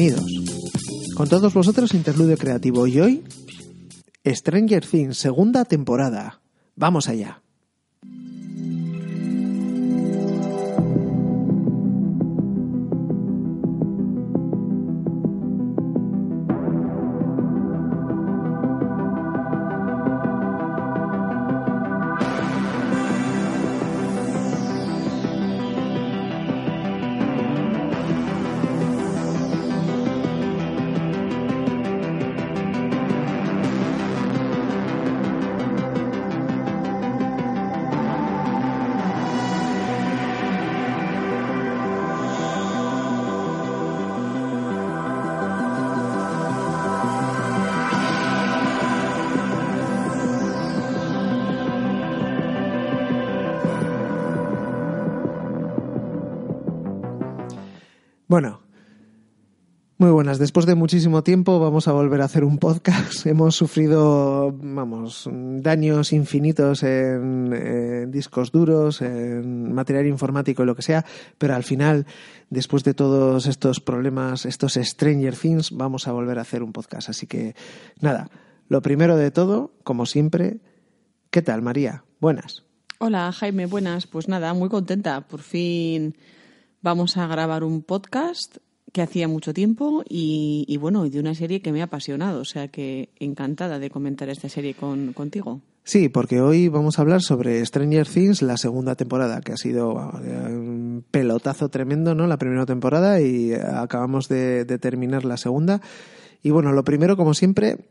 Bienvenidos. Con todos vosotros Interludio Creativo y hoy Stranger Things, segunda temporada. Vamos allá. Bueno, muy buenas. Después de muchísimo tiempo vamos a volver a hacer un podcast. Hemos sufrido, vamos, daños infinitos en, discos duros, en material informático y lo que sea, pero al final, después de todos estos problemas, estos Stranger Things, vamos a volver a hacer un podcast. Así que, nada, lo primero de todo, como siempre, ¿qué tal, María? Buenas. Hola, Jaime, buenas. Pues nada, muy contenta. Por fin vamos a grabar un podcast que hacía mucho tiempo y, bueno, de una serie que me ha apasionado, o sea que encantada de comentar esta serie con, contigo. Sí, porque hoy vamos a hablar sobre Stranger Things, la segunda temporada, que ha sido un pelotazo tremendo, ¿no? La primera temporada y acabamos de, de terminar la segunda. Y bueno, lo primero, como siempre,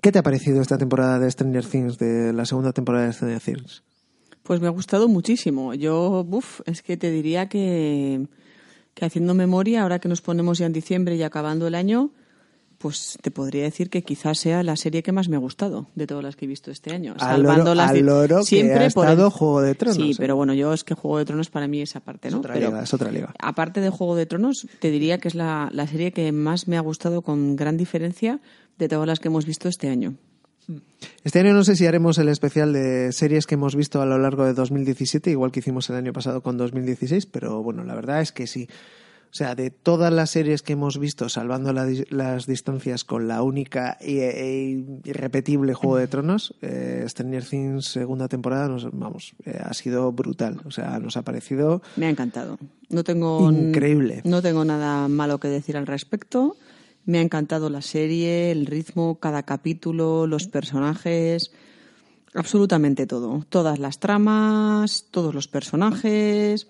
¿qué te ha parecido esta temporada de Stranger Things, de la segunda temporada de Stranger Things? Pues me ha gustado muchísimo. Yo, uff, es que te diría que, que haciendo memoria, ahora que nos ponemos ya en diciembre y acabando el año, pues te podría decir que quizás sea la serie que más me ha gustado de todas las que he visto este año. Al Salvando las al loro siempre que ha estado el... Juego de Tronos. Sí, ¿eh? pero bueno, yo es que Juego de Tronos para mí es aparte, ¿no? Es otra pero liga, es otra liga. Aparte de Juego de Tronos, te diría que es la, la serie que más me ha gustado con gran diferencia de todas las que hemos visto este año. Este año no sé si haremos el especial de series que hemos visto a lo largo de 2017, igual que hicimos el año pasado con 2016, pero bueno, la verdad es que sí. O sea, de todas las series que hemos visto, salvando la, las distancias con la única e, e irrepetible Juego de Tronos, eh, Stranger Things segunda temporada, nos, vamos, eh, ha sido brutal. O sea, nos ha parecido... Me ha encantado. No tengo... Increíble. No tengo nada malo que decir al respecto. Me ha encantado la serie, el ritmo, cada capítulo, los personajes, absolutamente todo. Todas las tramas, todos los personajes,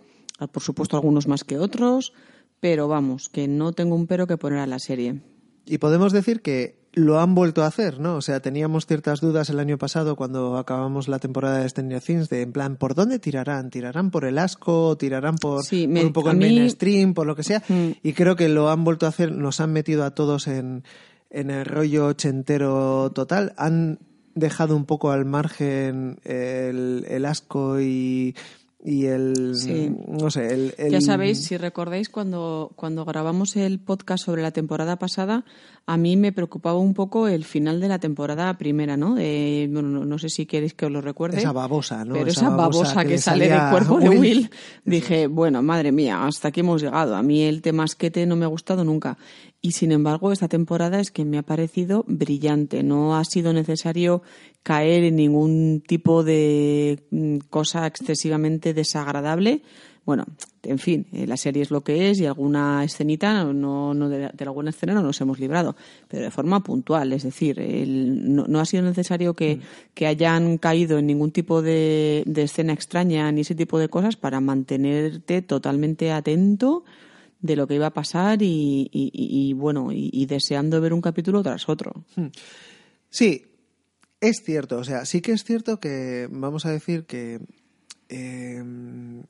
por supuesto algunos más que otros, pero vamos, que no tengo un pero que poner a la serie. Y podemos decir que lo han vuelto a hacer, ¿no? O sea, teníamos ciertas dudas el año pasado cuando acabamos la temporada de Stranger Things de en plan, ¿por dónde tirarán? ¿Tirarán por el asco? ¿Tirarán por, sí, me, por un poco el mí... mainstream? Por lo que sea. Mm. Y creo que lo han vuelto a hacer, nos han metido a todos en, en el rollo ochentero total. Han dejado un poco al margen el, el asco y y el sí. no sé el, el, ya sabéis si recordáis cuando cuando grabamos el podcast sobre la temporada pasada a mí me preocupaba un poco el final de la temporada primera no de, bueno no, no sé si queréis que os lo recuerde. Esa babosa no pero esa, esa babosa, que, que sale del cuerpo Will. de Will dije bueno madre mía hasta aquí hemos llegado. A mí el temasquete no me ha gustado nunca y sin embargo esta temporada es que me ha parecido brillante. No ha sido necesario caer en ningún tipo de mm, cosa excesivamente desagradable. Bueno, en fin, eh, la serie es lo que es y alguna escenita, no, no de, de, alguna escena no nos hemos librado, pero de forma puntual. Es decir, el, no, no, ha sido necesario que, Mm. que, hayan caído en ningún tipo de, de escena extraña ni ese tipo de cosas para mantenerte totalmente atento de lo que iba a pasar y, y, y bueno, y, y deseando ver un capítulo tras otro. Sí, es cierto, o sea, sí que es cierto que vamos a decir que eh,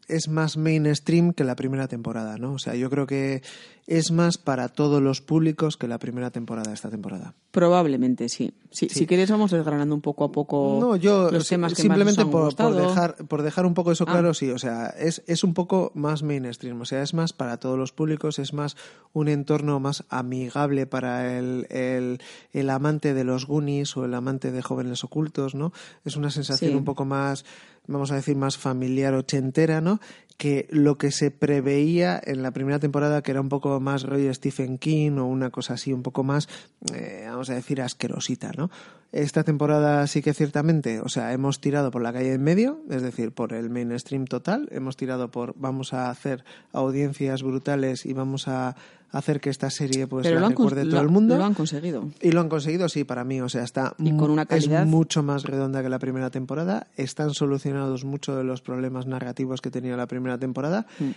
es más mainstream que la primera temporada, ¿no? O sea, yo creo que es más para todos los públicos que la primera temporada de esta temporada. Probablemente sí. sí. sí. Si quieres vamos desgranando un poco a poco no, yo, los temas que simplemente más nos por, han gustado. por dejar por dejar un poco eso claro, Ah. sí, o sea, es, es un poco más mainstream, o sea, es más para todos los públicos, es más un entorno más amigable para el, el, el amante de los Goonies o el amante de jóvenes ocultos, ¿no? Es una sensación Sí. un poco más vamos a decir, más familiar ochentera, ¿no? Que lo que se preveía en la primera temporada, que era un poco más rollo Stephen King o una cosa así, un poco más, eh, vamos a decir, asquerosita, ¿no? Esta temporada sí que ciertamente, o sea, hemos tirado por la calle en medio, es decir, por el mainstream total, hemos tirado por vamos a hacer audiencias brutales y vamos a hacer que esta serie pues Pero la recuerde todo el mundo. lo han conseguido. Y lo han conseguido, sí, para mí. O sea, está Y con una es calidad. mucho más redonda que la primera temporada. Están solucionados muchos de los problemas narrativos que tenía la primera temporada. Y, Mm.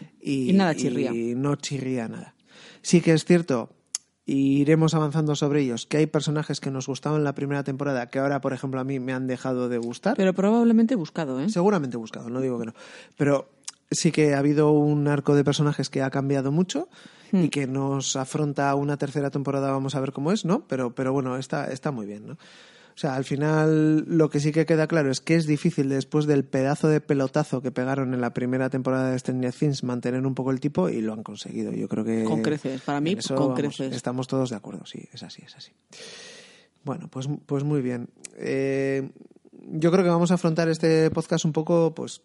Y nada chirría. Y no chirría nada. Sí que es cierto, y iremos avanzando sobre ellos, que hay personajes que nos gustaban la primera temporada que ahora, por ejemplo, a mí me han dejado de gustar. Pero probablemente buscado, ¿eh? Seguramente buscado, no digo que no. Pero sí que ha habido un arco de personajes que ha cambiado mucho Hmm. y que nos afronta una tercera temporada, vamos a ver cómo es, ¿no? Pero, pero bueno, está, está muy bien, ¿no? O sea, al final lo que sí que queda claro es que es difícil después del pedazo de pelotazo que pegaron en la primera temporada de Stranger Things mantener un poco el tipo y lo han conseguido. Yo creo que... Con creces. Para mí, eso, con vamos, creces. estamos todos de acuerdo, sí, es así, es así. Bueno, pues, pues muy bien. Eh, yo creo que vamos a afrontar este podcast un poco, pues,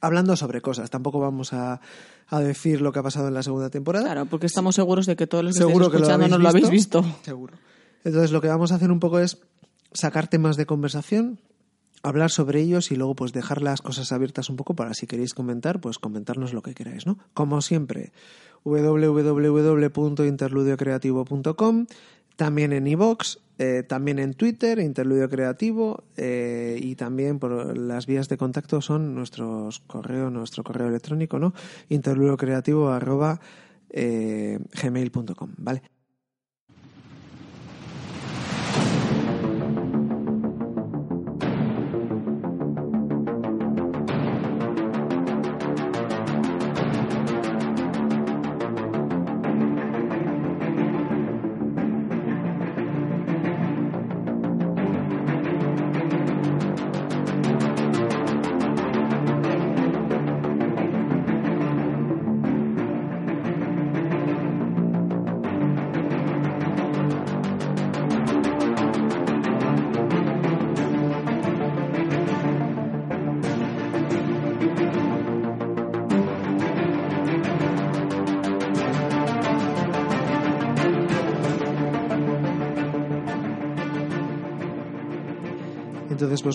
hablando sobre cosas. Tampoco vamos a, a decir lo que ha pasado en la segunda temporada. Claro, porque estamos seguros de que todos los que Seguro estáis que lo escuchando no lo habéis visto. Seguro. Entonces, lo que vamos a hacer un poco es sacar temas de conversación, hablar sobre ellos y luego pues dejar las cosas abiertas un poco para si queréis comentar, pues comentarnos lo que queráis, ¿no? Como siempre, www.interludiocreativo.com, también en iVoox, eh, también en Twitter, Interludio Creativo, eh, y también por las vías de contacto son nuestros correo, nuestro correo electrónico, ¿no? interludiocreativo eh, ¿vale?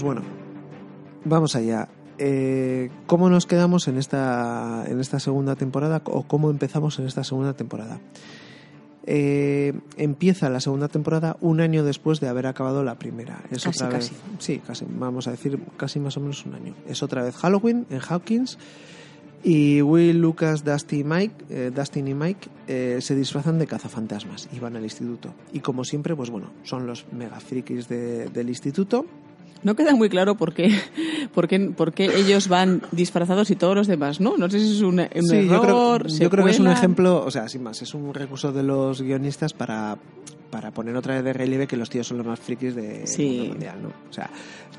Pues bueno, vamos allá. Eh, ¿Cómo nos quedamos en esta, en esta segunda temporada o cómo empezamos en esta segunda temporada? Eh, empieza la segunda temporada un año después de haber acabado la primera. Es Casi, otra casi. vez, sí, casi, vamos a decir casi más o menos un año. Es otra vez Halloween en Hawkins y Will, Lucas, Dusty y Mike, eh, Dustin y Mike eh, se disfrazan de cazafantasmas y van al instituto. Y como siempre, pues bueno, son los mega frikis de- del instituto. No queda muy claro por qué, por qué, por qué ellos van disfrazados y todos los demás, ¿no? No sé si es un, un Sí, yo creo, error, yo creo que es un ejemplo, o sea, sin más, es un recurso de los guionistas para, para poner otra vez de relieve que los tíos son los más frikis de Sí. mundo mundial, ¿no? O sea,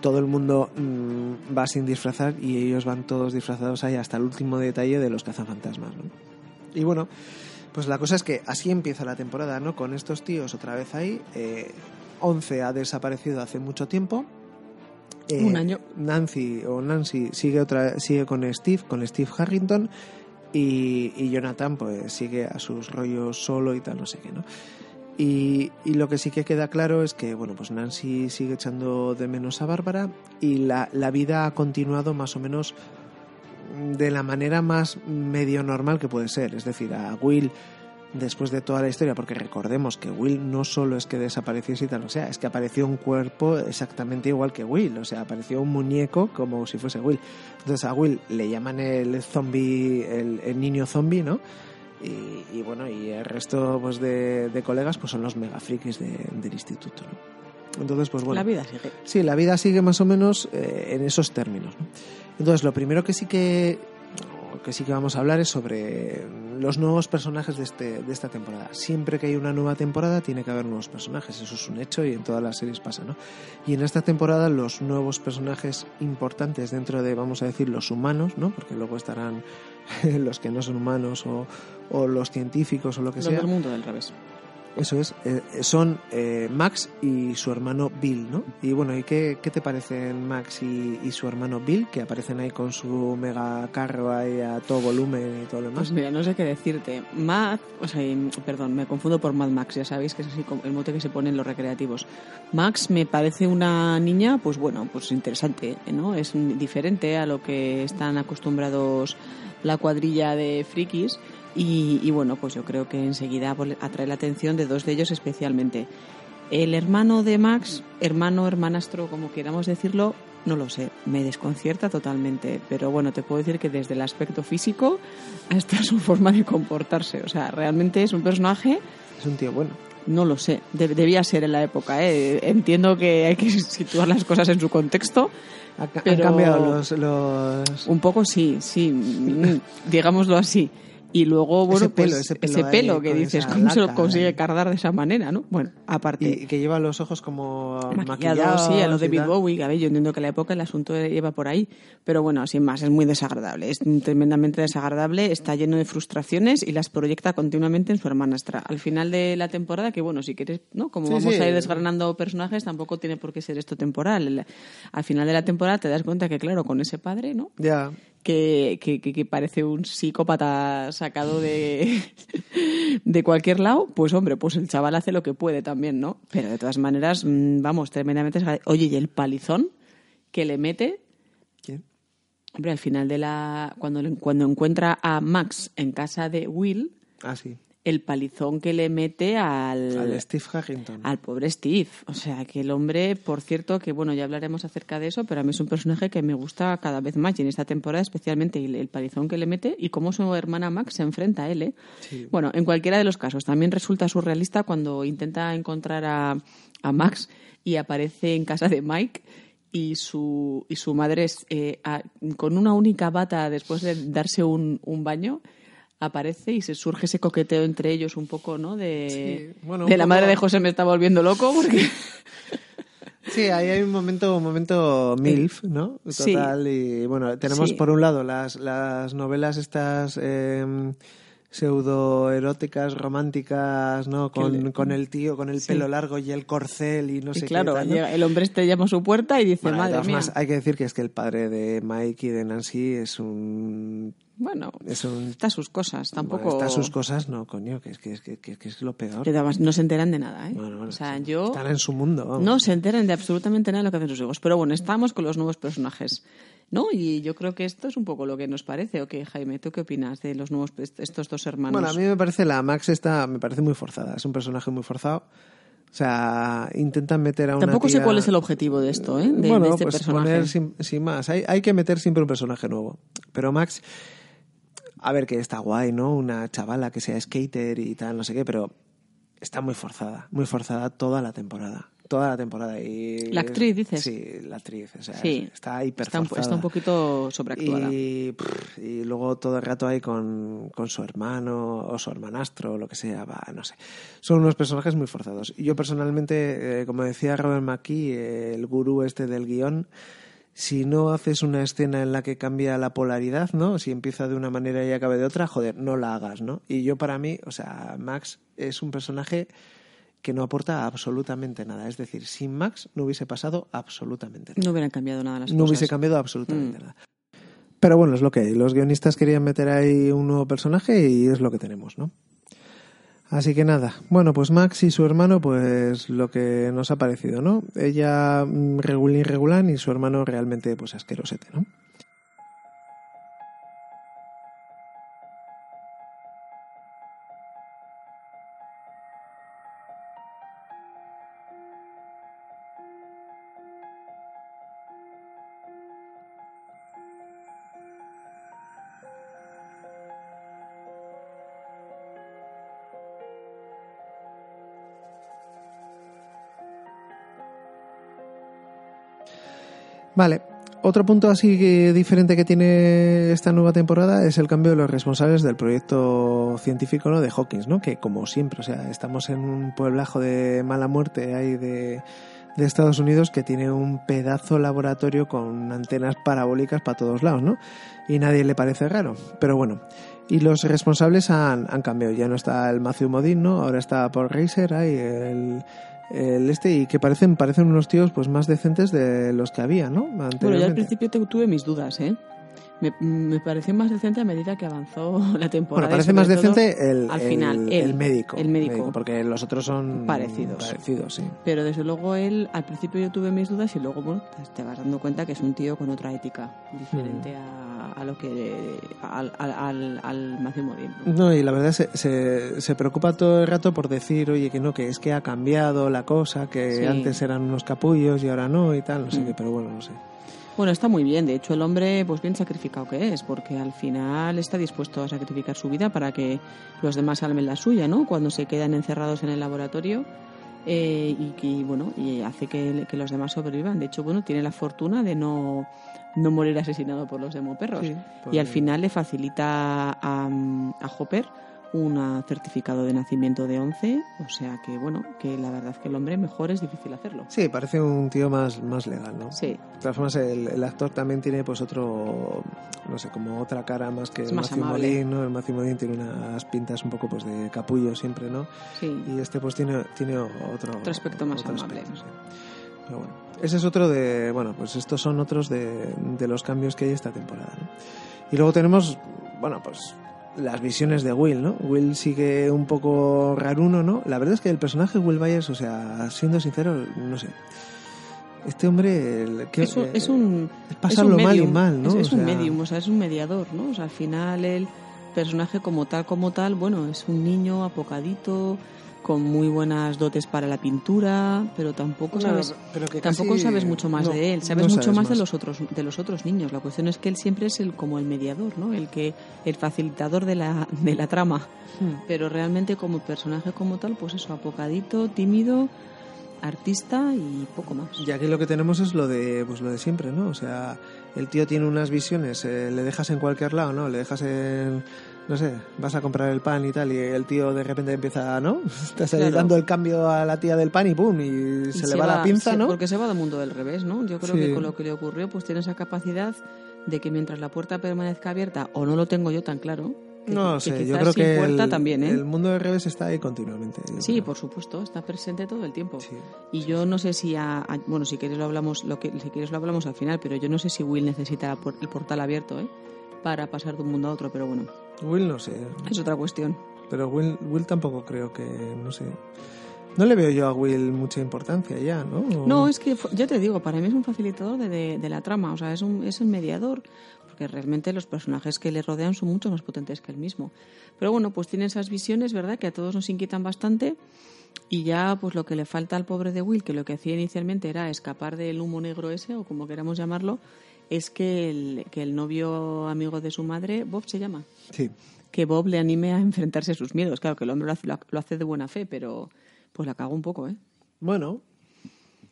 todo el mundo mm, va sin disfrazar y ellos van todos disfrazados ahí hasta el último detalle de los cazafantasmas, ¿no? Y bueno, pues la cosa es que así empieza la temporada, ¿no? Con estos tíos otra vez ahí. Eh, 11 ha desaparecido hace mucho tiempo. Eh, Un año. Nancy o Nancy sigue otra sigue con Steve, con Steve Harrington y, y Jonathan pues sigue a sus rollos solo y tal, no sé qué, ¿no? Y, y lo que sí que queda claro es que, bueno, pues Nancy sigue echando de menos a Bárbara y la, la vida ha continuado más o menos de la manera más medio normal que puede ser. Es decir, a Will, después de toda la historia, porque recordemos que Will no solo es que desapareciese y tal, o sea, es que apareció un cuerpo exactamente igual que Will, o sea, apareció un muñeco como si fuese Will. Entonces a Will le llaman el zombie, el, el niño zombie, ¿no? Y, y bueno, y el resto pues, de, de colegas pues son los mega frikis de- del instituto, ¿no? Entonces, pues bueno. La vida sigue. Sí, la vida sigue más o menos eh, en esos términos. ¿no? Entonces, lo primero que sí que que sí que vamos a hablar es sobre los nuevos personajes de, este, de esta temporada. Siempre que hay una nueva temporada tiene que haber nuevos personajes, eso es un hecho y en todas las series pasa, ¿no? Y en esta temporada los nuevos personajes importantes dentro de, vamos a decir, los humanos, ¿no? Porque luego estarán los que no son humanos o, o los científicos o lo que Los sea del mundo del revés. Eso es, eh, son eh, Max y su hermano Bill, ¿no? Y bueno, ¿y qué, qué te parecen Max y, y su hermano Bill, que aparecen ahí con su mega carro ahí a todo volumen y todo lo demás? Pues mira, no sé qué decirte. Mad, o sea, perdón, me confundo por Mad Max, ya sabéis que es así como el mote que se pone en los recreativos. Max me parece una niña, pues bueno, pues interesante, ¿no? Es diferente a lo que están acostumbrados la cuadrilla de frikis y, y bueno, pues yo creo que enseguida atrae la atención de dos de ellos especialmente. El hermano de Max, hermano, hermanastro, como queramos decirlo, no lo sé, me desconcierta totalmente. Pero bueno, te puedo decir que desde el aspecto físico hasta su forma de comportarse. O sea, realmente es un personaje, Es un tío bueno. no lo sé, de- debía ser en la época. ¿eh? Entiendo que hay que situar las cosas en su contexto. Ha, han cambiado los... los... Un poco sí, sí, mm, digámoslo así. Y luego, bueno, Ese pelo, pues, ese pelo que dices, ¿cómo se lo consigue ahí. cargar de esa manera, no? Bueno, aparte. Y que lleva los ojos como maquillado, maquillados. sí, a lo David. Bowie, a ver, yo entiendo que la época el asunto lleva por ahí, pero bueno, sin más, es muy desagradable, es tremendamente desagradable, está lleno de frustraciones y las proyecta continuamente en su hermanastra. Al final de la temporada, que bueno, si quieres, ¿no? Como Sí, vamos sí. a ir desgranando personajes, tampoco tiene por qué ser esto temporal. Al final de la temporada te das cuenta que, claro, con ese padre, ¿no? Ya. Que, que- que parece un psicópata sacado de, de cualquier lado, pues hombre, pues el chaval hace lo que puede también, ¿no? Pero de todas maneras, mm, vamos, tremendamente... Oye, y el palizón que le mete, ¿Quién? hombre, al final de la... Cuando, cuando encuentra a Max en casa de Will, Ah, sí. El palizón que le mete al... Al Steve Harrington. al pobre Steve. O sea, que el hombre, por cierto, que bueno, ya hablaremos acerca de eso, pero a mí es un personaje que me gusta cada vez más y en esta temporada especialmente y el, el palizón que le mete y cómo su hermana Max se enfrenta a él. ¿eh? Sí. Bueno, en cualquiera de los casos, también resulta surrealista cuando intenta encontrar a, a Max y aparece en casa de Mike. Y su, y su madre, es, eh, a- con una única bata después de darse un, un baño, aparece y se surge ese coqueteo entre ellos un poco, ¿no? De, Sí, bueno, de la poco- madre de José me está volviendo loco porque... Sí, ahí hay un momento, un momento MILF, ¿no? Sí. Total. Y bueno, tenemos Sí. por un lado las, las novelas estas eh, pseudoeróticas, románticas, ¿no? Con, le- con el tío, con el Sí. pelo largo y el corcel y no y sé claro, qué. llega- el hombre este llama a su puerta y dice, Bueno, madre mía. formas, hay que decir que es que el padre de Mike y de Nancy es un... Bueno, Es un está sus cosas, tampoco... Bueno, está sus cosas, no, coño, que es que es, que, que- que es lo peor. Además no se enteran de nada, ¿eh? Bueno, bueno, o sea, yo... Están en su mundo. vamos. No se enteran de absolutamente nada de lo que hacen sus hijos. Pero bueno, estamos con los nuevos personajes. ¿No? Y yo creo que esto es un poco lo que nos parece. ¿O qué, Jaime? ¿Tú qué opinas de los nuevos, estos dos hermanos? Bueno, a mí me parece la Max esta, me parece muy forzada. Es un personaje muy forzado. O sea, intentan meter a una Tampoco sé cuál es el objetivo de esto, ¿eh? De, bueno, de este pues personaje. poner sin, sin más. Hay, hay que meter siempre un personaje nuevo. Pero Max, a ver que está guay, ¿no? Una chavala que sea skater y tal, no sé qué, pero está muy forzada, muy forzada toda la temporada. Toda la temporada. Y, ¿La actriz, dices? Sí, la actriz. O sea, Sí. está hiper Está está un poquito sobreactuada. Y, y luego todo el rato ahí con, con su hermano o su hermanastro o lo que sea, va, no sé. Son unos personajes muy forzados. Yo personalmente, eh, como decía Robert McKee, eh, el gurú este del guion, si no haces una escena en la que cambia la polaridad, ¿no? Si empieza de una manera y acaba de otra, joder, no la hagas, ¿no? Y yo para mí, o sea, Max es un personaje que no aporta absolutamente nada. Es decir, sin Max no hubiese pasado absolutamente nada No hubieran cambiado nada las no cosas. hubiese cambiado absolutamente Mm. nada. Pero bueno, es lo que hay. Los guionistas querían meter ahí un nuevo personaje y es lo que tenemos, ¿no? Así que nada. Bueno, pues Max y su hermano, pues lo que nos ha parecido, ¿no? Ella mm, regulín regulán y su hermano realmente pues asquerosete, ¿no? Vale. Otro punto así que diferente que tiene esta nueva temporada es el cambio de los responsables del proyecto científico de Hawkins, ¿no? Que como siempre, o sea, estamos en un pueblajo de mala muerte ahí de de Estados Unidos que tiene un pedazo laboratorio con antenas parabólicas para todos lados, ¿no? Y nadie le parece raro. Pero bueno, y los responsables han, han cambiado. Ya no está el Matthew Modine, ¿no? Ahora está Paul Reiser, hay el, el este, y que parecen, parecen unos tíos pues más decentes de los que había, ¿no? Bueno, yo al principio tuve mis dudas, ¿eh? Me, me pareció más decente a medida que avanzó la Bueno, temporada. y parece más decente el, al el- final, el médico. el médico. Porque los otros son Parecidos. Parecidos, sí. Pero desde luego él, al principio yo tuve mis dudas y luego, bueno, te- te vas dando cuenta que es un tío con otra ética diferente Mm. a, a lo que... al, al, al, al. ¿no? No, y la verdad se, se, se preocupa todo el rato por decir, oye, que no, que es que ha cambiado la cosa, que Sí. antes eran unos capullos y ahora no y tal, no sé Mm. qué, pero bueno, no sé. Bueno, está muy bien. De hecho, el hombre, pues bien sacrificado que es, porque al final está dispuesto a sacrificar su vida para que los demás salven la suya, ¿no? Cuando se quedan encerrados en el laboratorio eh, y, que, bueno, y hace que, que los demás sobrevivan. De hecho, bueno, tiene la fortuna de no, no morir asesinado por los demoperros. Sí, Y al final le facilita a, a Hopper un certificado de nacimiento de 11, o sea que, bueno, que la verdad que el hombre mejor es difícil hacerlo. Sí, parece un tío más, más legal, ¿no? Sí, De todas formas, el, el actor también tiene pues otro, no sé, como otra cara más que Es el Matthew. Modine, ¿no? El Matthew tiene unas pintas un poco pues de capullo siempre, ¿no? sí. Y este pues tiene, tiene otro, Otro aspecto más otro amable. aspecto, sí. Pero bueno, ese es otro de, bueno, pues estos son otros de, de los cambios que hay esta temporada, ¿no? Y luego tenemos, bueno, pues las visiones de Will, ¿no? Will sigue un poco raruno, ¿no? La verdad es que el personaje de Will Byers, o sea, siendo sincero, no sé. Este hombre, el- que- Es un, eh, es un, es pasarlo es un mal y medium, mal, ¿no? Es, O un medium, o sea, es un mediador, ¿no? O sea, al final el personaje como tal, como tal, bueno, es un niño apocadito, con muy buenas dotes para la pintura, pero tampoco no, sabes pero que tampoco casi- sabes mucho más no, de él, sabes no mucho sabes más, de los otros de los otros niños. La cuestión es que él siempre es el como el mediador, ¿no? El que el facilitador de la de la trama, Hmm. pero realmente como personaje como tal, pues eso, apocadito, tímido, artista y poco más. Y aquí lo que tenemos es lo de pues lo de siempre, ¿no? O sea, el tío tiene unas visiones, eh, le dejas en cualquier lado, ¿no? Le dejas en no sé, vas a comprar el pan y tal y el tío de repente empieza, ¿no? Estás Claro. dando el cambio a la tía del pan y pum y, se, le va, la pinza, se- ¿no? Porque se va del mundo del revés, ¿no? Yo creo Sí. que con lo que le ocurrió, pues tiene esa capacidad de que mientras la puerta permanezca abierta, o no lo tengo yo tan claro. que- No que sé, yo creo que el, también, ¿eh? el mundo del revés está ahí continuamente. Sí, creo. por supuesto, está presente todo el tiempo. Sí. Y yo no sé si a, a- bueno, si quieres lo hablamos, lo que si quieres lo hablamos al final, pero yo no sé si Will necesita el portal abierto, ¿eh? Para pasar de un mundo a otro, pero bueno, Will no sé, es otra cuestión. pero Will, Will tampoco creo que, no sé. No le veo yo a Will mucha importancia ya, ¿no? O- No, es que ya te digo, para mí es un facilitador de, de- de la trama, o sea, es un, es un mediador, porque realmente los personajes que le rodean son mucho más potentes que él mismo. Pero bueno, pues tiene esas visiones, ¿verdad?, que a todos nos inquietan bastante. Y ya, pues lo que le falta al pobre de Will, que lo que hacía inicialmente era escapar del humo negro ese, o como queramos llamarlo, es que el, que el novio amigo de su madre, Bob se llama, Sí. que Bob le anime a enfrentarse a sus miedos. Claro que el hombre lo hace, lo hace de buena fe, pero pues la cago un poco, ¿eh? Bueno,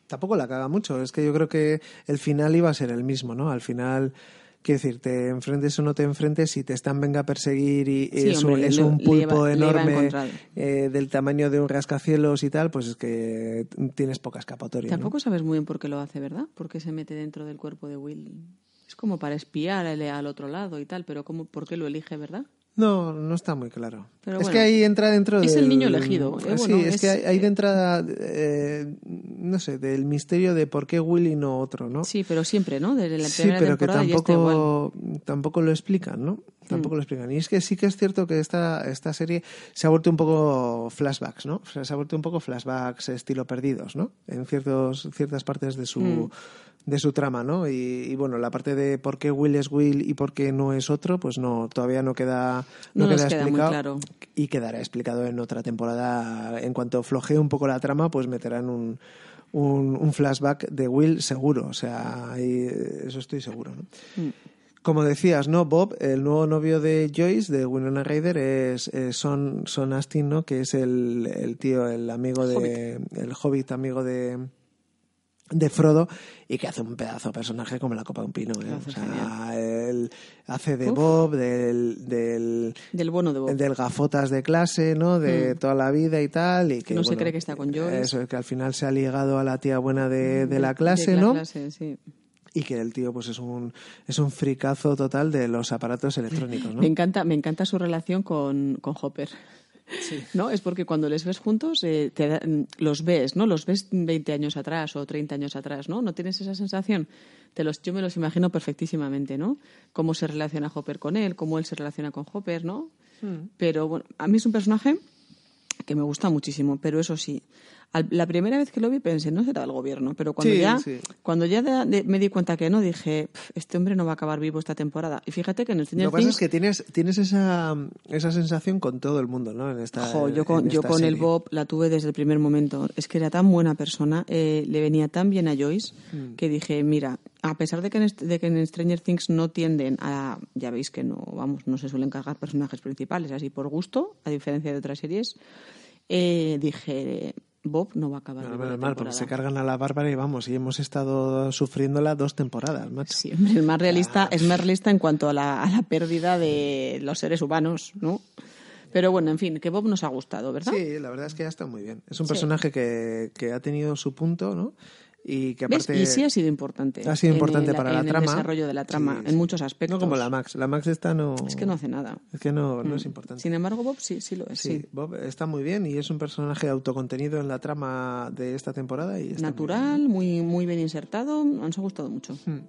tampoco la caga mucho. Es que yo creo que el final iba a ser el mismo, ¿no? Al final, quiero decir, te enfrentes o no te enfrentes, si te están venga a perseguir y Sí, es, hombre, un, es le- un le pulpo le enorme eh, del tamaño de un rascacielos y tal, pues es que tienes poca escapatoria. ¿no? Tampoco sabes muy bien por qué lo hace, ¿verdad? ¿Por qué se mete dentro del cuerpo de Will? Es como para espiar al, al otro lado y tal, pero ¿cómo, ¿por qué lo elige, verdad? No, no está muy claro. Pero es bueno, que ahí entra dentro es el niño elegido, eh, sí, bueno, es, es- que hay de entrada, eh, no sé, del misterio de por qué Will y no otro, ¿no? Sí, pero siempre, ¿no? Desde la Sí, primera pero que temporada tampoco, tampoco lo explican, ¿no? Tampoco lo explican. Y es que sí que es cierto que esta, esta serie se ha vuelto un poco flashbacks, ¿no? O sea, se ha vuelto un poco flashbacks estilo perdidos, ¿no? En ciertos, ciertas partes de su, Mm. De su trama, ¿no? Y, y bueno, la parte de por qué Will es Will y por qué no es otro, pues no, todavía no queda, no queda explicado. claro. Y quedará explicado en otra temporada. En cuanto flojee un poco la trama, pues meterán un, un, un flashback de Will seguro. O sea, eso estoy seguro, ¿no? Mm. Como decías, ¿no? Bob, el nuevo novio de Joyce, de Winona Ryder, es, es Son, Son Astin, ¿no? Que es el, el tío, el amigo de... El hobbit amigo de de Frodo y que hace un pedazo de personaje como la copa de un pino. ¿eh? O sea, del hace de Bob, del, del, Del bono de Bob. del gafotas de clase, ¿no? De toda la vida y tal. Y que, no se cree que está con Joyce. Eso, que al final se ha ligado a la tía buena de, de la clase, de la ¿no? clase, sí. Y que el tío, pues es un, es un fricazo total de los aparatos electrónicos, ¿no? Me encanta, me encanta su relación con, con Hopper. ¿No? Es porque cuando les ves juntos, eh, te da- los ves, ¿no? Los ves 20 años atrás o 30 años atrás, ¿no? ¿No tienes esa sensación? Te los, yo me los imagino perfectísimamente, ¿no? Cómo se relaciona Hopper con él, cómo él se relaciona con Hopper, ¿no? Hmm. Pero bueno, a mí es un personaje que me gusta muchísimo, pero eso sí, al- la primera vez que lo vi pensé, no será del gobierno, pero cuando Sí, ya, sí. cuando ya de- de- me di cuenta que no, dije, "Pf, este hombre no va a acabar vivo esta temporada. Y fíjate que en el Stranger Lo que pasa Things, es que tienes, tienes esa, esa sensación con todo el mundo, ¿no? En esta, jo, yo con, en yo esta con el. Bob la tuve desde el primer momento. Es que era tan buena persona, eh, le venía tan bien a Joyce, Mm. que dije, mira, a pesar de que, en, de que en Stranger Things no tienden a, ya veis que no, vamos, no se suelen cargar personajes principales así por gusto, a diferencia de otras series, eh, dije, Bob no va a acabar vivo menos mal, porque se cargan a la Bárbara y vamos, y hemos estado sufriéndola dos temporadas, macho. Sí, es más realista, es más realista en cuanto a la, a la pérdida de los seres humanos, ¿no? Pero bueno, en fin, que Bob nos ha gustado, ¿verdad? Sí, la verdad es que ha estado muy bien. Es un Sí. personaje que, que ha tenido su punto, ¿no? Y que ¿Ves? aparte... Y sí ha sido importante. ha sido importante el- para la en trama. el desarrollo de la trama, Sí, en sí. muchos aspectos. No como la Max. La Max esta no... Es que no hace nada. Es que no, no es importante. Sin embargo, Bob sí, sí lo es. Sí. Bob está muy bien y es un personaje autocontenido en la trama de esta temporada y está muy Natural, muy, muy bien insertado, nos ha gustado mucho. bien.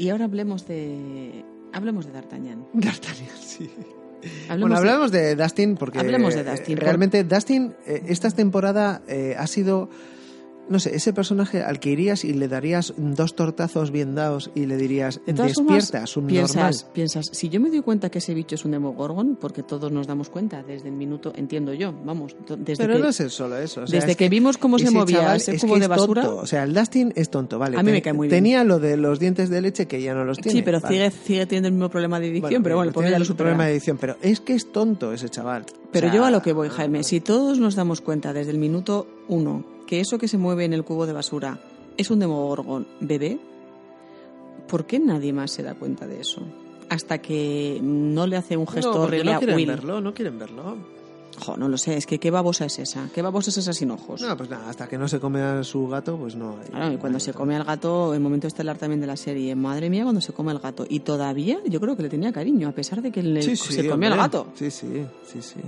Y ahora hablemos de hablemos de D'Artagnan. D'Artagnan, sí. Hablemos bueno, de- hablamos de, Dustin porque Hablemos de Dustin, eh, realmente Dustin eh, esta temporada eh, ha sido no sé, ese personaje al que irías y le darías dos tortazos bien dados y le dirías despierta, subnormal. piensas, piensas, si yo me doy cuenta que ese bicho es un Demogorgon, porque todos nos damos cuenta desde el minuto, entiendo yo, vamos, desde Pero que, no es solo eso. o sea, desde es que vimos cómo se movía chaval ese es cubo que de es basura. tonto. O sea, el Dustin es tonto, vale. A mí me cae muy bien. Tenía lo de los dientes de leche que ya no los tiene. sí, pero vale. sigue, sigue teniendo el mismo problema de edición, Bueno, pero bueno, pobre ya lo problema de edición, pero es que es tonto ese chaval. Pero O sea, yo a lo que voy, Jaime, si todos nos damos cuenta desde el minuto uno que eso que se mueve en el cubo de basura es un demogorgon bebé, ¿por qué nadie más se da cuenta de eso? Hasta que no le hace un No, gesto porque horrible no a quieren Will. verlo, no quieren verlo. Jo, no lo sé, es que qué babosa es esa. ¿Qué babosa es esa sin ojos? No, pues nada, hasta que no se come a su gato, pues no. hay- Claro, y cuando no se come al gato, el momento estelar también de la serie, madre mía, cuando se come al gato. Y todavía yo creo que le tenía cariño, a pesar de que le- Sí, sí, se comió al gato. Sí, sí, sí, sí.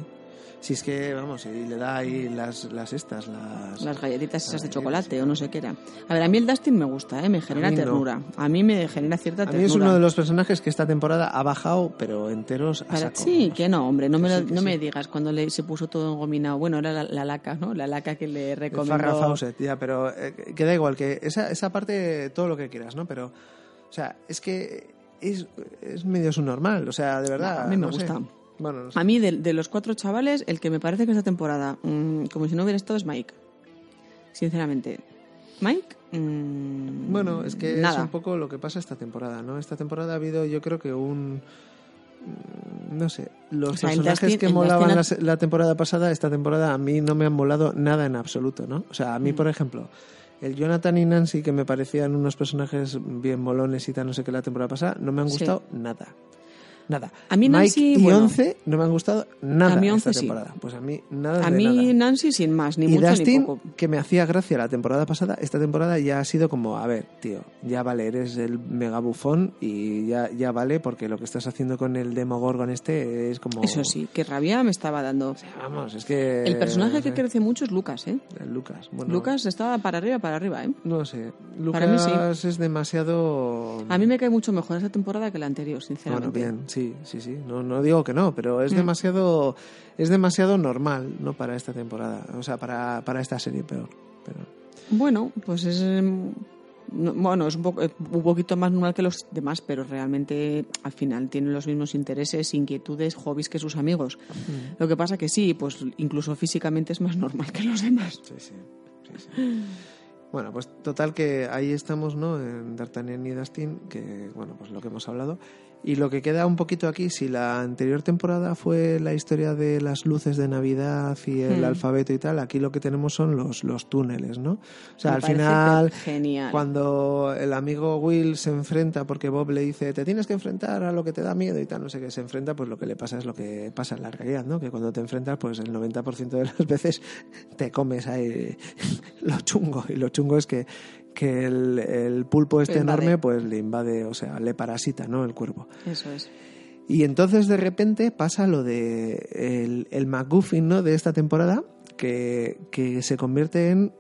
Si es que, vamos, y le da ahí las, las estas, las... Las galletitas esas de chocolate o no sé qué era. A ver, a mí el Dustin me gusta, ¿eh? me genera mí no. ternura. A mí me genera cierta A ternura. mí es uno de los personajes que esta temporada ha bajado, pero enteros a saco. sí, que no, hombre, no me, lo- sí, no sí. me digas cuando le, se puso todo engominado. Bueno, era la, la laca, ¿no? La laca que le recomendó. Farrah Fawcett, ya, pero eh, que da igual, que esa, esa parte, todo lo que quieras, ¿no? Pero, o sea, es que es, es medio subnormal, o sea, de verdad. a mí me no sé. Gusta. Bueno, no sé. A mí, de, de los cuatro chavales, el que me parece que esta temporada, mm, como si no hubiera estado, es Mike. Sinceramente. Mike. mm, Bueno, es que nada. es un poco lo que pasa esta temporada, ¿no? Esta temporada ha habido, yo creo que un. mm, No sé, los O sea, el personajes Dustin- que molaban la, temporada pasada, esta temporada a mí no me han molado nada en absoluto, ¿no? O sea, a Mm. mí, por ejemplo, el Jonathan y Nancy, que me parecían unos personajes bien molones y tal, no sé qué, la temporada pasada, no me han Sí. gustado nada. Nada. A mí Mike Nancy, y bueno. 11 no me han gustado nada A mí esta 11 sí. temporada. Pues a mí nada A de mí nada. Nancy sin más, ni y mucho Dustin, ni poco. que me hacía gracia la temporada pasada, esta temporada ya ha sido como, a ver, tío, ya vale, eres el mega bufón y ya, ya vale porque lo que estás haciendo con el Demogorgon este es como... Eso sí, que rabia me estaba dando. Vamos, es que... El personaje no que crece mucho es Lucas, ¿eh? Lucas. Bueno, Lucas estaba para arriba, para arriba, ¿eh? No sé, Para mí sí. Lucas es demasiado... A mí me cae mucho mejor esta temporada que la anterior, Bueno, sinceramente. bien, sí, sí, sí. No, no digo que no, pero Mm. es demasiado, es demasiado normal, ¿no? Para esta temporada, o sea, para, para esta serie peor. Pero Bueno, pues es. em, no- bueno, es un, poco, eh, un poquito más normal que los demás, pero realmente al final tienen los mismos intereses, inquietudes, hobbies que sus amigos. Mm. Lo que pasa que sí, pues incluso físicamente es más normal que los demás. sí, sí, sí, sí. Bueno, pues total que ahí estamos, ¿no? En D'Artagnan y Dustin, que, bueno, pues lo que hemos hablado. Y lo que queda un poquito aquí, si la anterior temporada fue la historia de las luces de Navidad y el Hmm. alfabeto y tal, aquí lo que tenemos son los, los túneles, ¿no? O sea, Me al final, Genial. cuando el amigo Will se enfrenta, porque Bob le dice, te tienes que enfrentar a lo que te da miedo y tal, no sé qué, se enfrenta, pues lo que le pasa es lo que pasa en la realidad, ¿no? Que cuando te enfrentas, pues el 90% de las veces te comes ahí lo chungo. Y lo chungo es que, que el, el pulpo este enorme, pues le invade, o sea, le parasita, ¿no? El cuerpo. Eso es. Y entonces de repente pasa lo de el, el McGuffin ¿no? de esta temporada, que, que se convierte en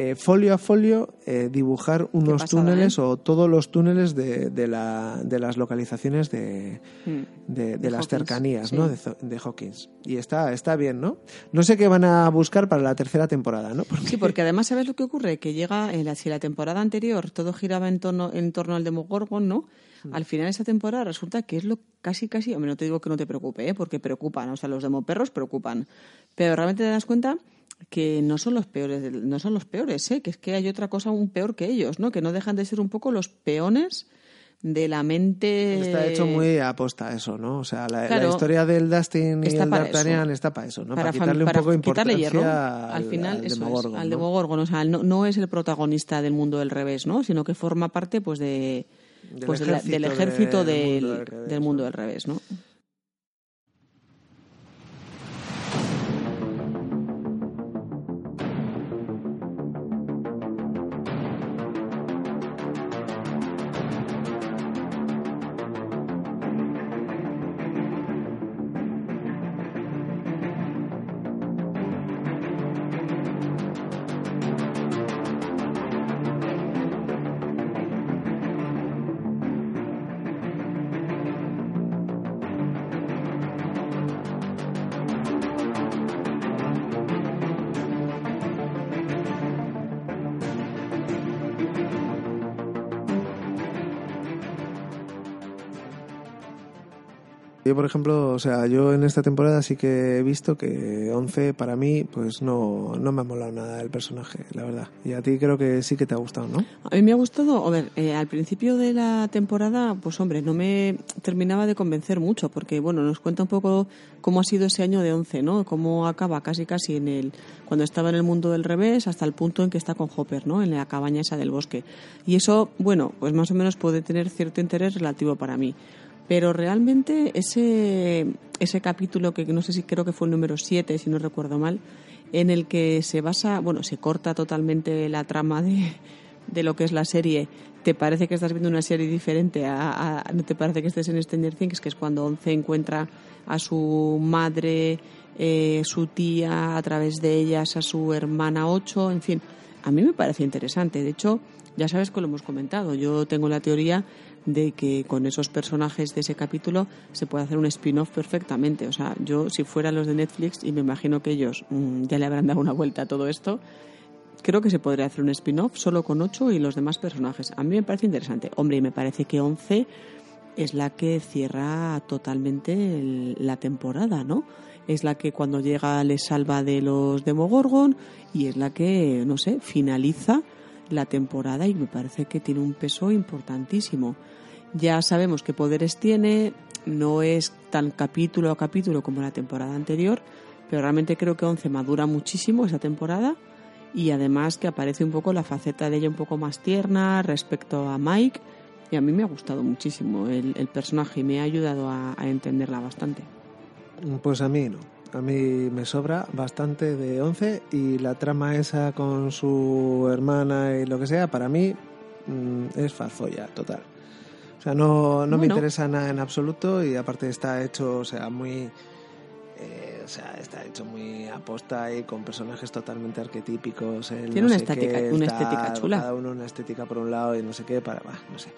eh, folio a folio eh, dibujar unos pasada, túneles ¿eh? o todos los túneles de, de, la, de las localizaciones de, Mm. de, las Hawkins, cercanías sí. ¿no? de, Hawkins. Y está, está bien, ¿no? No sé qué van a buscar para la tercera temporada, ¿no? Porque- Sí, porque además, ¿sabes lo que ocurre? Que llega, en la, si la temporada anterior todo giraba en torno, en torno al Demogorgon, ¿no? Mm. Al final de esa temporada resulta que es lo casi, casi, hombre, no te digo que no te preocupe, ¿eh? porque preocupan, o sea, los demoperros preocupan. Pero realmente te das cuenta que no son los peores, no son los peores, ¿eh? que es que hay otra cosa aún peor que ellos, ¿no? Que no dejan de ser un poco los peones de la mente. Está hecho muy aposta eso, ¿no? O sea, la, historia del Dustin y el D'Artagnan está para eso, ¿no? para, Para, quitarle para un poco de importancia hierro. al, al final al eso es, Demogorgon, al ¿no? Demogorgon, o sea, no, no es el protagonista del mundo del revés, ¿no? Sino que forma parte pues de Del pues de la- del ejército del, mundo del revés, del mundo del revés, ¿no? Yo, por ejemplo, o sea, yo en esta temporada sí que he visto que 11 para mí, pues no, no me ha molado nada el personaje, la verdad. Y a ti creo que sí que te ha gustado, ¿no? A mí me ha gustado, a ver, eh, al principio de la temporada, pues hombre, no me terminaba de convencer mucho, porque bueno, nos cuenta un poco cómo ha sido ese año de 11, ¿no? Cómo acaba casi casi en el, cuando estaba en el mundo del revés, hasta el punto en que está con Hopper, ¿no? En la cabaña esa del bosque. Y eso, bueno, pues más o menos puede tener cierto interés relativo para mí. Pero realmente ese, ese capítulo, que no sé si creo que fue el número 7, si no recuerdo mal, en el que se basa, bueno, se corta totalmente la trama de, de lo que es la serie. ¿Te parece que estás viendo una serie diferente? A, ¿No te parece que estés en Stranger Things? Que es cuando Once encuentra a su madre, eh, su tía, a través de ellas, a su hermana 8, en fin. A mí me parece interesante. De hecho, ya sabes que lo hemos comentado. Yo tengo la teoría de que con esos personajes de ese capítulo se puede hacer un spin-off perfectamente. O sea, yo si fuera los de Netflix, y me imagino que ellos mm, ya le habrán dado una vuelta a todo esto, creo que se podría hacer un spin-off solo con ocho y los demás personajes. A mí me parece interesante. Hombre, y me parece que 11 es la que cierra totalmente la temporada, ¿no? Es la que cuando llega le salva de los Demogorgon y es la que, no sé, finaliza la temporada y me parece que tiene un peso importantísimo. Ya sabemos qué poderes tiene, no es tan capítulo a capítulo como la temporada anterior, pero realmente creo que 11 madura muchísimo esa temporada y además que aparece un poco la faceta de ella un poco más tierna respecto a Mike Y a mí me ha gustado muchísimo el, personaje y me ha ayudado a, entenderla bastante. Pues a mí no. A mí me sobra bastante de 11 y la trama esa con su hermana y lo que sea, para mí mm, es farfolla total. Sea, no, no me interesa nada en absoluto y aparte está hecho, o sea, muy... eh, o sea, está hecho muy aposta y con personajes totalmente arquetípicos. el Tiene no una sé estética- qué, una estética chula. Cada uno una estética por un lado y no sé qué, para... bah, no sé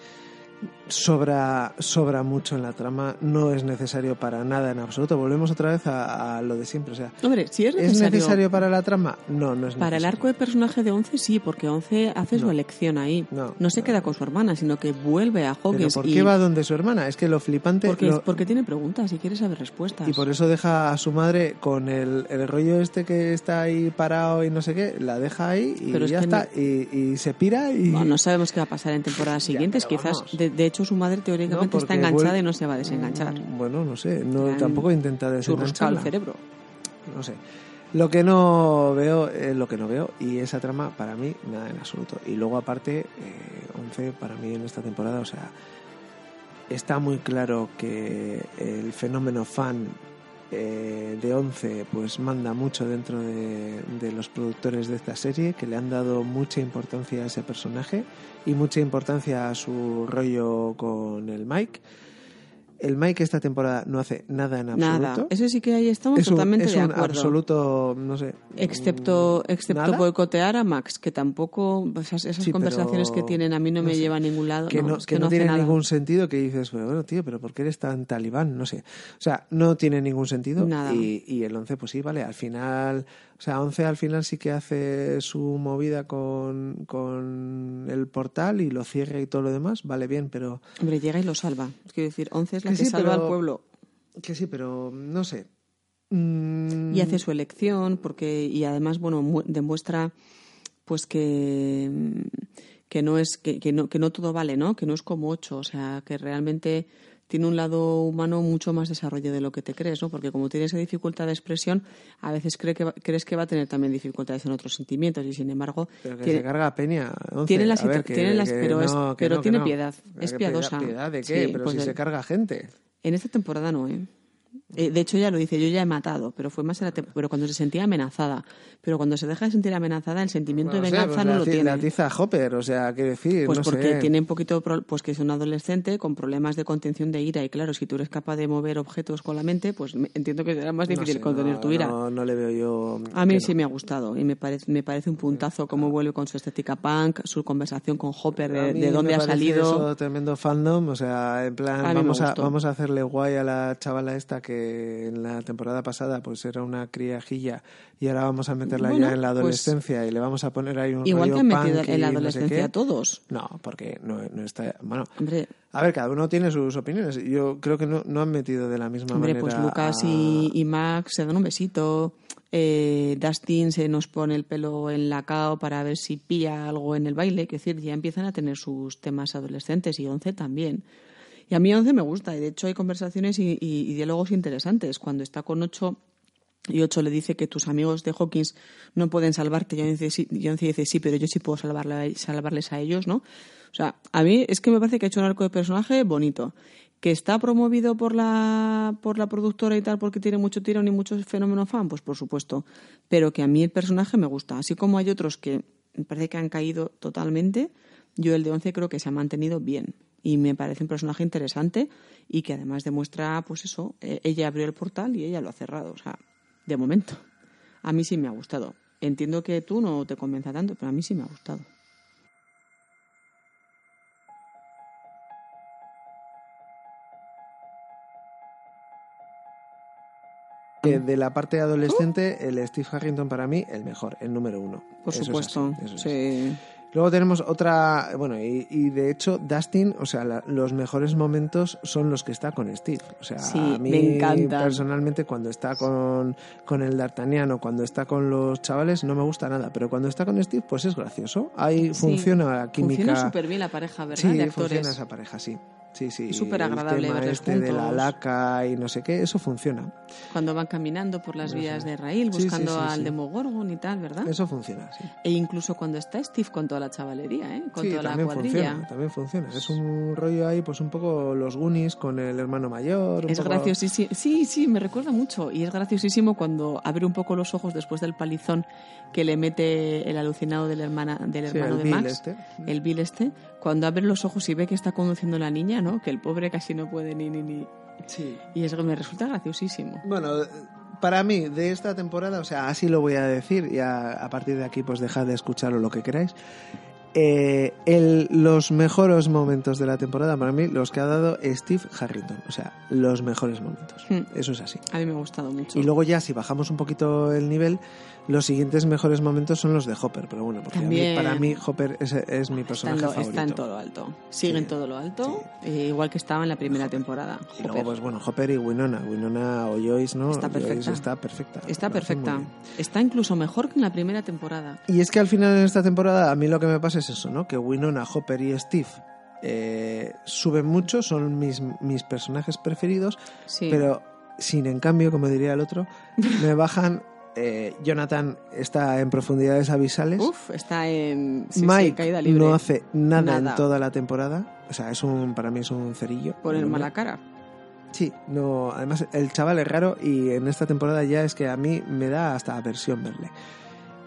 sobra sobra mucho en la trama no es necesario para nada en absoluto volvemos otra vez a, a lo de siempre o sea Hombre, si es ¿Es necesario, necesario para la trama? No, no es para el necesario. arco de personaje de 11 sí, porque 11 hace su elección ahí. No, se no. queda con su hermana, sino que vuelve a ¿Pero Hawkins por y qué va donde su hermana? Es que lo flipante... porque, lo- porque tiene preguntas y quiere saber respuestas. Y por eso deja a su madre con el, el rollo este que está ahí parado y no sé qué, la deja ahí y Pero es ya que está. Y, y se pira y... Bueno, no sabemos qué va a pasar en temporadas siguientes. pero Quizás, de, de hecho, su madre No, teóricamente está enganchada y no se va a desenganchar. Mm, Bueno, no sé, no, tampoco intenta Churruscado el desengancharla. cerebro. No sé. Lo que no veo es lo que no veo y esa trama para mí nada en absoluto. Y luego aparte, eh, 11 para mí en esta temporada, o sea, está muy claro que el fenómeno fan eh, de 11 pues manda mucho dentro de, de los productores de esta serie, que le han dado mucha importancia a ese personaje y mucha importancia a su rollo con el Mike. El Mike esta temporada no hace nada en absoluto. Nada. Eso sí que ahí estamos es un, totalmente es de un acuerdo. absoluto, no sé. Excepto, mm, excepto ¿nada? boicotear a Max, que tampoco esas, esas Sí, conversaciones que tienen a mí no, no me sé. llevan a ningún lado. que no, es que no hace tiene nada. ningún sentido que dices, bueno, tío, pero ¿por qué eres tan talibán? No sé. O sea, no tiene ningún sentido. Nada. Y, y el 11, pues sí, vale, al final, o sea, 11 al final sí que hace su movida con, con el portal y lo cierra y todo lo demás, vale bien, pero Hombre, llega y lo salva. Quiero decir, 11 es la Que que, sí, salva pero- al pueblo. que sí, pero no sé. Mm, y hace su elección porque y además bueno mu- demuestra pues que mm, que no es que, que no que no todo vale no que no es como ocho o sea que realmente tiene un lado humano mucho más desarrollado de lo que te crees no porque como tiene esa dificultad de expresión a veces cree que va- crees que va a tener también dificultades en otros sentimientos y sin embargo Pero que tiene, se carga a Peña. 11. tiene la A ver, que- tiene las- que pero es- no, que pero no, que tiene piedad, es ¿Qué piadosa. ¿Piedad de qué? Sí, pero pues si de- se carga gente. en esta temporada no Eh, de hecho, ya lo dice, yo ya he matado, pero fue más en la pero cuando se sentía amenazada. Pero cuando se deja de sentir amenazada, el sentimiento No de sé, venganza pues no lo ti- tiene. La tiza Hopper, o sea, quiero decir, Pues no porque sé. tiene un poquito, pues que es un adolescente con problemas de contención de ira y claro, si tú eres capaz de mover objetos con la mente, pues me- entiendo que será más No difícil sé, contener no, tu ira. No, no le veo yo. A mí sí no. me ha gustado y me parece, me parece un puntazo cómo vuelve con su estética punk, su conversación con Hopper de, dónde me ha salido. eso tremendo fandom, o sea, en plan, A vamos a, vamos a hacerle guay a la chavala esta que en la temporada pasada pues era una criajilla y ahora vamos a meterla Bueno, ya en la pues- adolescencia y le vamos a poner ahí un Igual rollo que han metido en la y no sé adolescencia a todos. No, porque no, no está. Bueno, Hombre, a ver, cada uno tiene sus opiniones. Yo creo que no, no han metido de la misma Hombre, manera. pues Lucas a- y, y Max se dan un besito. Eh, Dustin se nos pone el pelo en la cao para ver si pilla algo en el baile. Quiero decir, ya empiezan a tener sus temas adolescentes y Once también. Y a mí Once me gusta. Y de hecho hay conversaciones y, diálogos interesantes. Cuando está con Ocho y Ocho le dice que tus amigos de Hawkins no pueden salvarte. Y Once, sí- y Once dice, sí, pero yo sí puedo salvarle- salvarles a ellos, ¿no? O sea, a mí es que me parece que ha hecho un arco de personaje bonito. ¿Que está promovido por la, por la productora y tal porque tiene mucho tirón y mucho fenómeno fan? Pues por supuesto. Pero que a mí el personaje me gusta. Así como hay otros que me parece que han caído totalmente, yo el de Once creo que se ha mantenido bien. Y me parece un personaje interesante y que además demuestra, pues eso, eh, ella abrió el portal y ella lo ha cerrado. O sea, de momento. A mí sí me ha gustado. Entiendo que tú no te convenza tanto, pero a mí sí me ha gustado. que de la parte adolescente, el Steve Harrington para mí, el mejor, el número uno. Por Eso es supuesto. así, eso es sí. Luego tenemos otra, bueno, y, y de hecho Dustin, o sea, la- los mejores momentos son los que está con Steve. O sea, Sí, a mí me encanta. personalmente cuando está con, con el D'Artagnan o cuando está con los chavales no me gusta nada, pero cuando está con Steve pues es gracioso. Ahí Sí. funciona la química. Funciona súper bien la pareja, ¿verdad? Sí, de actores. funciona esa pareja, sí. Sí, sí. Súper el agradable tema verles este de la juntos. laca y no sé qué, eso funciona. Cuando van caminando por las No vías sé. de Raíl, Sí, sí, buscando sí, al. Demogorgon y tal, ¿verdad? Eso funciona, sí. E incluso cuando está Steve con toda la chavalería, ¿eh? Con toda la también cuadrilla. funciona, también funciona. Es un rollo ahí, pues un poco los Goonies con el hermano mayor. un Es poco- graciosísimo. Sí, sí, me recuerda mucho. Y es graciosísimo cuando abre un poco los ojos después del palizón que le mete el alucinado del, hermana, del hermano el de Bill Max. este. El Bill este. Cuando abre los ojos y ve que está conduciendo la niña, ¿no? Que el pobre casi no puede ni... ni, ni... Sí. Y es, me resulta graciosísimo. Bueno, para mí, de esta temporada, o sea, así lo voy a decir y a, a partir de aquí, pues dejad de escucharlo lo que queráis. Eh, el- los mejores momentos de la temporada, para mí, los que ha dado Steve Harrington. O sea, los mejores momentos. Hmm. Eso es así. A mí me ha gustado mucho. Y luego ya, si bajamos un poquito el nivel, los siguientes mejores momentos son los de Hopper. Pero bueno, porque a mí- También. para mí Hopper es, es mi está, personaje en lo- favorito. está en todo lo alto. Sigue Sí. en todo lo alto, eh, igual que estaba en la primera temporada. Y luego, pues bueno, Hopper y Winona. Winona o Joyce, ¿no? Está Joyce perfecta. está perfecta. Está perfecta. Está incluso mejor que en la primera temporada. Y es que al final en esta temporada a mí lo que me pasa es eso, ¿no? Que Winona, Hopper y Steve eh, suben mucho, son mis, mis personajes preferidos, Sí. pero sin en cambio, como diría el otro, me bajan. Eh, Jonathan está en profundidades abisales. Uf, está en sí, sí, Mike caída libre. no hace nada, Nada. en toda la temporada. O sea, es un, para mí es un cerillo. Por el mala cara. Sí, no, además el chaval es raro y en esta temporada ya es que a mí me da hasta aversión verle.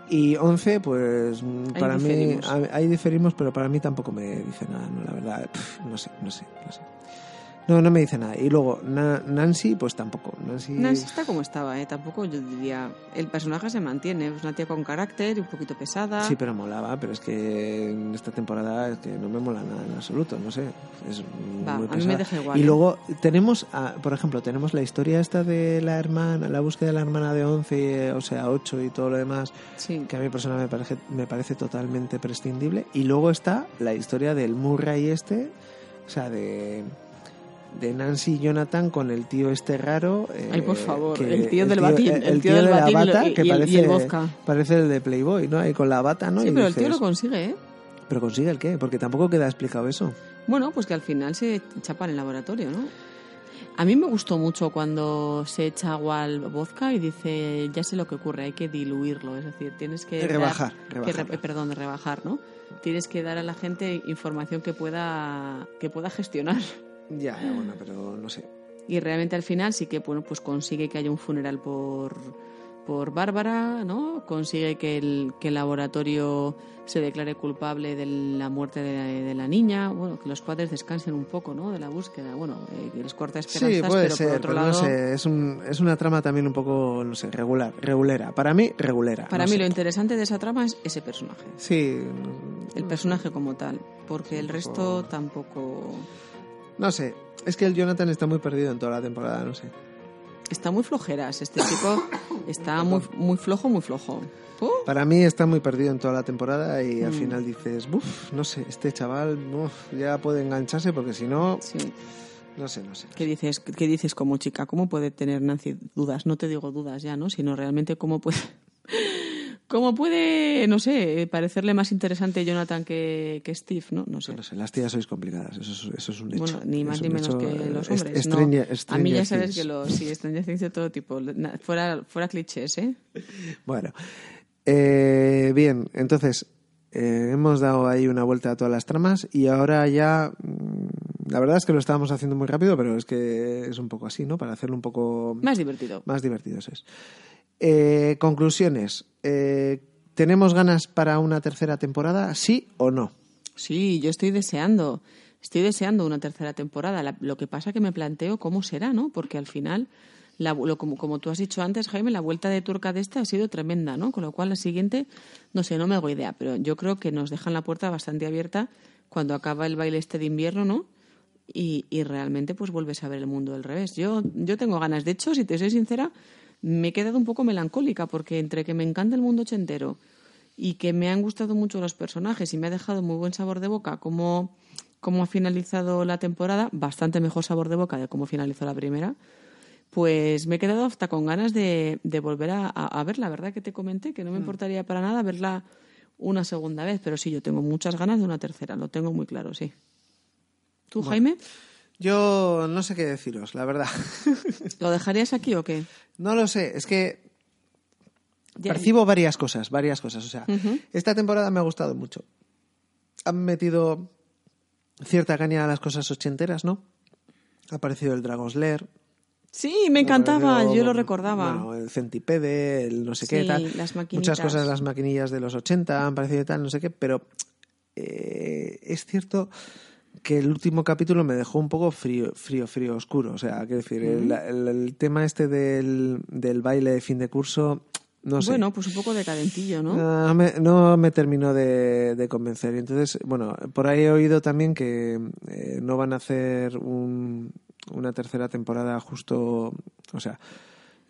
Y 11, pues mm, Ahí para diferimos. mí, ahí diferimos, pero para mí tampoco me dice nada, no, la verdad, no sé, no sé, no sé. No, no me dice nada. Y luego Na- Nancy, pues tampoco. Nancy, Nancy está como estaba, ¿eh? Tampoco yo diría... El personaje se mantiene, es una tía con carácter y un poquito pesada. Sí, pero molaba, pero es que en esta temporada es que no me mola nada en absoluto, no sé. Es Va, muy a mí me deja igual, Y ¿eh? luego tenemos, a- por ejemplo, tenemos la historia esta de la hermana, la búsqueda de la hermana de 11, o sea, 8 y todo lo demás, Sí. que a mi persona me parece, me parece totalmente prescindible. Y luego está la historia del Murray este, o sea, de de Nancy y Jonathan con el tío este raro. eh, Ay, por favor, que- el tío del batín, el, el tío del de la batín bata, y- que y y el parece, vodka. parece el de Playboy, ¿no? Ahí con la bata, ¿no? Sí, Y pero el tío lo consigue, ¿eh? ¿Pero consigue el qué? Porque tampoco queda explicado eso. Bueno, pues que al final se chapa en el laboratorio, ¿no? A mí me gustó mucho cuando se echa agua al vodka y dice, ya sé lo que ocurre, hay que diluirlo, es decir, tienes que... dar- Rebajar, que rebajar. re- perdón, rebajar, ¿no? Tienes que dar a la gente información que pueda, que pueda gestionar. Ya, bueno, pero no sé. Y realmente al final sí que bueno, pues consigue que haya un funeral por, por Bárbara, ¿no? Consigue que el, que el laboratorio se declare culpable de la muerte de la, de la niña, bueno, que los padres descansen un poco, ¿no? De la búsqueda, bueno, eh, que les corta esperanzas, Sí, puede pero ser, por otro pero lado, no sé, es, un, es una trama también un poco, no sé, regular, regulera. Para mí, regulera. para no mí sé. lo interesante de esa trama es ese personaje, Sí, el personaje como tal, porque el resto poco- tampoco... no sé. Es que el Jonathan está muy perdido en toda la temporada, no sé. Está muy flojeras, este chico está muy, muy flojo, muy flojo. Uh, Para mí está muy perdido en toda la temporada y al Mm. final dices, uff, no sé, este chaval uf, ya puede engancharse porque si no, sí. no sé, no sé. ¿Qué dices, ¿Qué dices como chica? ¿Cómo puede tener Nancy dudas? No te digo dudas ya, ¿no? Sino realmente cómo puede... ¿Cómo puede, no sé, parecerle más interesante Jonathan que, que Steve, no? No sé. No sé, las tías sois complicadas, eso es, eso es un hecho. Bueno, ni más ni menos hecho, que los est- hombres. ¿no? A mí ya sabes Things. que los sí, Stranger Things de todo tipo. Fuera, fuera clichés, ¿eh? Bueno, eh, bien, entonces eh, hemos dado ahí una vuelta a todas las tramas y ahora ya, mm, la verdad es que lo estábamos haciendo muy rápido, pero es que es un poco así, ¿no? Para hacerlo un poco Más divertido. más divertido, eso es. Eh, conclusiones. Eh, ¿Tenemos ganas para una tercera temporada? ¿Sí o no? Sí, yo estoy deseando, estoy deseando una tercera temporada. La- lo que pasa que me planteo cómo será, ¿no? Porque al final, la, lo- como, como tú has dicho antes, Jaime, la vuelta de turca de esta ha sido tremenda, ¿no? Con lo cual la siguiente, no sé, no me hago idea, pero yo creo que nos dejan la puerta bastante abierta cuando acaba el baile este de invierno, ¿no? Y, y realmente pues vuelves a ver el mundo del revés. Yo, yo tengo ganas. De hecho, si te soy sincera, me he quedado un poco melancólica porque entre que me encanta el mundo ochentero y que me han gustado mucho los personajes y me ha dejado muy buen sabor de boca cómo, cómo ha finalizado la temporada, bastante mejor sabor de boca de cómo finalizó la primera, pues me he quedado hasta con ganas de, de volver a, a- a verla, ¿verdad? Que te comenté que no me importaría para nada verla una segunda vez, pero sí, yo tengo muchas ganas de una tercera, lo tengo muy claro, sí. ¿Tú, Jaime? Yo no sé qué deciros, la verdad. ¿Lo dejarías aquí o qué? No lo sé, es que percibo varias cosas, varias cosas. O sea, esta temporada me ha gustado mucho. Han metido cierta caña a las cosas ochenteras, ¿no? Ha aparecido el Dragon's Lair. Sí, me encantaba, yo lo recordaba. Bueno, el centipede, el no sé Sí, qué, tal. las Muchas cosas, las maquinillas de los 80 han parecido tal, no sé qué, pero eh, es cierto que el último capítulo me dejó un poco frío, frío, frío, oscuro. O sea, quiero decir, el, el- el tema este del, del baile de fin de curso, no sé. Bueno, pues un poco decadentillo, ¿no? No me, no me terminó de, de convencer. Entonces, bueno, por ahí he oído también que eh, no van a hacer un- una tercera temporada justo, o sea,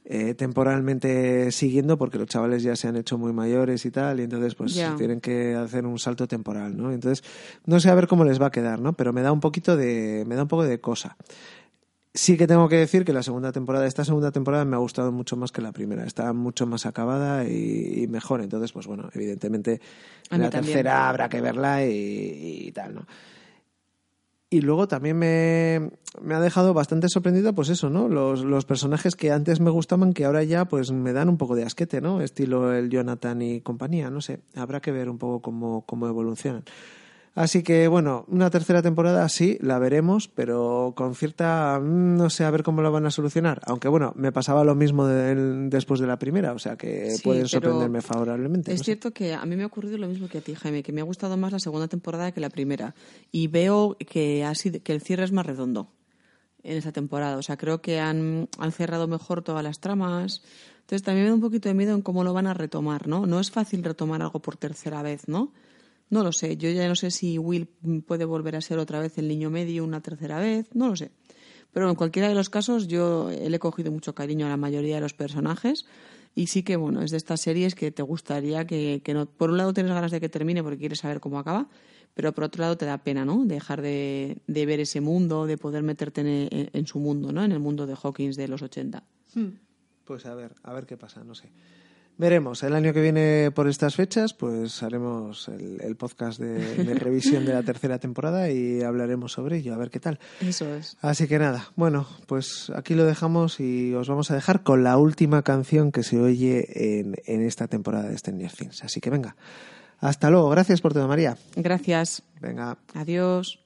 eh, temporalmente siguiendo porque los chavales ya se han hecho muy mayores y tal, y entonces pues tienen que hacer un salto temporal, ¿no? Entonces, no sé a ver cómo les va a quedar, ¿no? Pero me da un poquito de, me da un poco de cosa. Sí que tengo que decir que la segunda temporada, esta segunda temporada me ha gustado mucho más que la primera. Está mucho más acabada y, y mejor. Entonces, pues bueno, evidentemente A la también. tercera habrá que verla y, y tal, ¿no? Y luego también me, me ha dejado bastante sorprendido, pues eso, ¿no? Los, los personajes que antes me gustaban, que ahora ya pues me dan un poco de asquete, ¿no? Estilo el Jonathan y compañía, no sé. Habrá que ver un poco cómo, cómo evolucionan. Así que, bueno, una tercera temporada sí, la veremos, pero con cierta. mm, No sé a ver cómo lo van a solucionar. Aunque, bueno, me pasaba lo mismo de- después de la primera, o sea que Sí, pueden sorprenderme favorablemente. Es no sé. cierto que a mí me ha ocurrido lo mismo que a ti, Jaime, que me ha gustado más la segunda temporada que la primera. Y veo que, ha sido, que el cierre es más redondo en esta temporada. O sea, creo que han, han cerrado mejor todas las tramas. Entonces también me da un poquito de miedo en cómo lo van a retomar, ¿no? No es fácil retomar algo por tercera vez, ¿no? No lo sé. Yo ya no sé si Will puede volver a ser otra vez el niño medio una tercera vez. No lo sé. Pero en cualquiera de los casos yo le he cogido mucho cariño a la mayoría de los personajes y sí que, bueno, es de estas series que te gustaría que, que no... Por un lado tienes ganas de que termine porque quieres saber cómo acaba, pero por otro lado te da pena, ¿no? Dejar de, de ver ese mundo, de poder meterte en, en- en su mundo, ¿no? En el mundo de Hawkins de los 80. Pues a ver, a ver qué pasa, no sé. Veremos, el año que viene por estas fechas, pues haremos el, el podcast de, de revisión de la tercera temporada y hablaremos sobre ello, a ver qué tal. Eso es. Así que nada, bueno, pues aquí lo dejamos y os vamos a dejar con la última canción que se oye en, en esta temporada de Stranger Things. Así que venga, hasta luego, gracias por todo, María. Gracias. Venga. Adiós.